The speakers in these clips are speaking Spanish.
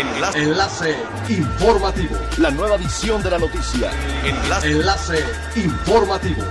Enlace. Enlace informativo. La nueva edición de la noticia. Enlace. Enlace informativo.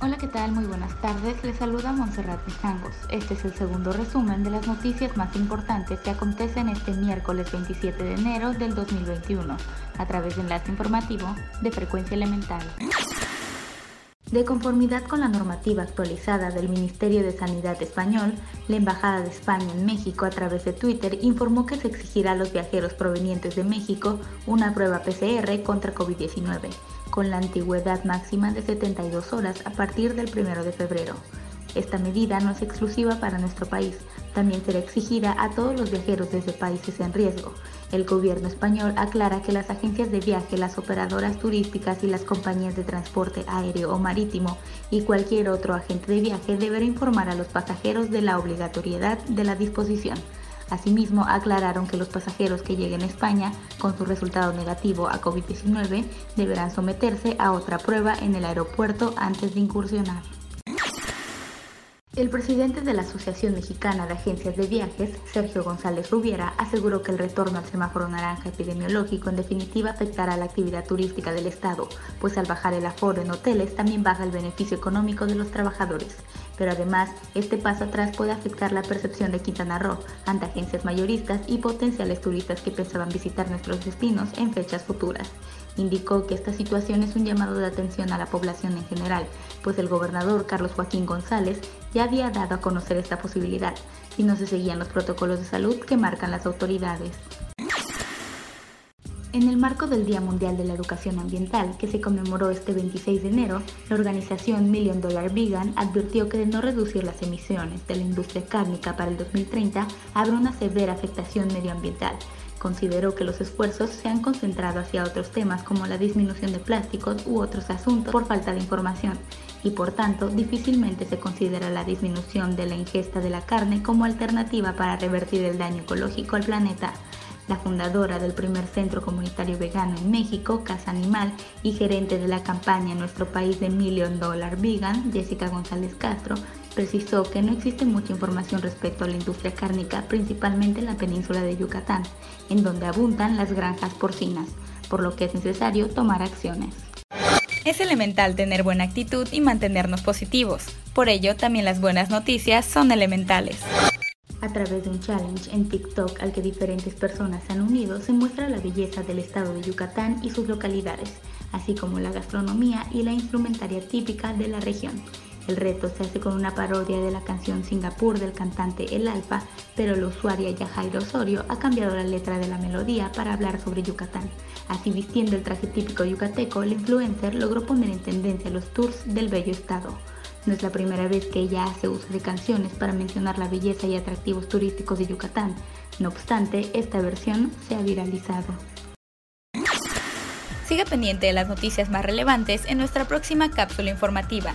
Hola, ¿qué tal? Muy buenas tardes. Les saluda Montserrat Mijangos. Este es el segundo resumen de las noticias más importantes que acontecen este miércoles 27 de enero del 2021 a través de Enlace Informativo de Frecuencia Elemental. De conformidad con la normativa actualizada del Ministerio de Sanidad español, la Embajada de España en México a través de Twitter informó que se exigirá a los viajeros provenientes de México una prueba PCR contra COVID-19, con la antigüedad máxima de 72 horas a partir del 1 de febrero. Esta medida no es exclusiva para nuestro país, también será exigida a todos los viajeros desde países en riesgo. El gobierno español aclara que las agencias de viaje, las operadoras turísticas y las compañías de transporte aéreo o marítimo y cualquier otro agente de viaje deberá informar a los pasajeros de la obligatoriedad de la disposición. Asimismo, aclararon que los pasajeros que lleguen a España con su resultado negativo a COVID-19 deberán someterse a otra prueba en el aeropuerto antes de incursionar. El presidente de la Asociación Mexicana de Agencias de Viajes, Sergio González Rubiera, aseguró que el retorno al semáforo naranja epidemiológico en definitiva afectará la actividad turística del Estado, pues al bajar el aforo en hoteles también baja el beneficio económico de los trabajadores. Pero además, este paso atrás puede afectar la percepción de Quintana Roo ante agencias mayoristas y potenciales turistas que pensaban visitar nuestros destinos en fechas futuras. Indicó que esta situación es un llamado de atención a la población en general, pues el gobernador Carlos Joaquín González ya había dado a conocer esta posibilidad y no se seguían los protocolos de salud que marcan las autoridades. En el marco del Día Mundial de la Educación Ambiental, que se conmemoró este 26 de enero, la organización Million Dollar Vegan advirtió que de no reducir las emisiones de la industria cárnica para el 2030 habrá una severa afectación medioambiental, Consideró que los esfuerzos se han concentrado hacia otros temas como la disminución de plásticos u otros asuntos por falta de información y por tanto difícilmente se considera la disminución de la ingesta de la carne como alternativa para revertir el daño ecológico al planeta. La fundadora del primer centro comunitario vegano en México, Casa Animal, y gerente de la campaña nuestro país de Million Dollar Vegan, Jessica González Castro, precisó que no existe mucha información respecto a la industria cárnica, principalmente en la península de Yucatán, en donde abundan las granjas porcinas, por lo que es necesario tomar acciones. Es elemental tener buena actitud y mantenernos positivos. Por ello, también las buenas noticias son elementales. A través de un challenge en TikTok al que diferentes personas han unido, se muestra la belleza del estado de Yucatán y sus localidades, así como la gastronomía y la instrumentaria típica de la región. El reto se hace con una parodia de la canción Singapur del cantante El Alfa, pero la usuaria Yajaira Osorio ha cambiado la letra de la melodía para hablar sobre Yucatán. Así vistiendo el traje típico yucateco, el influencer logró poner en tendencia los tours del bello estado. No es la primera vez que ella hace uso de canciones para mencionar la belleza y atractivos turísticos de Yucatán. No obstante, esta versión se ha viralizado. Siga pendiente de las noticias más relevantes en nuestra próxima cápsula informativa.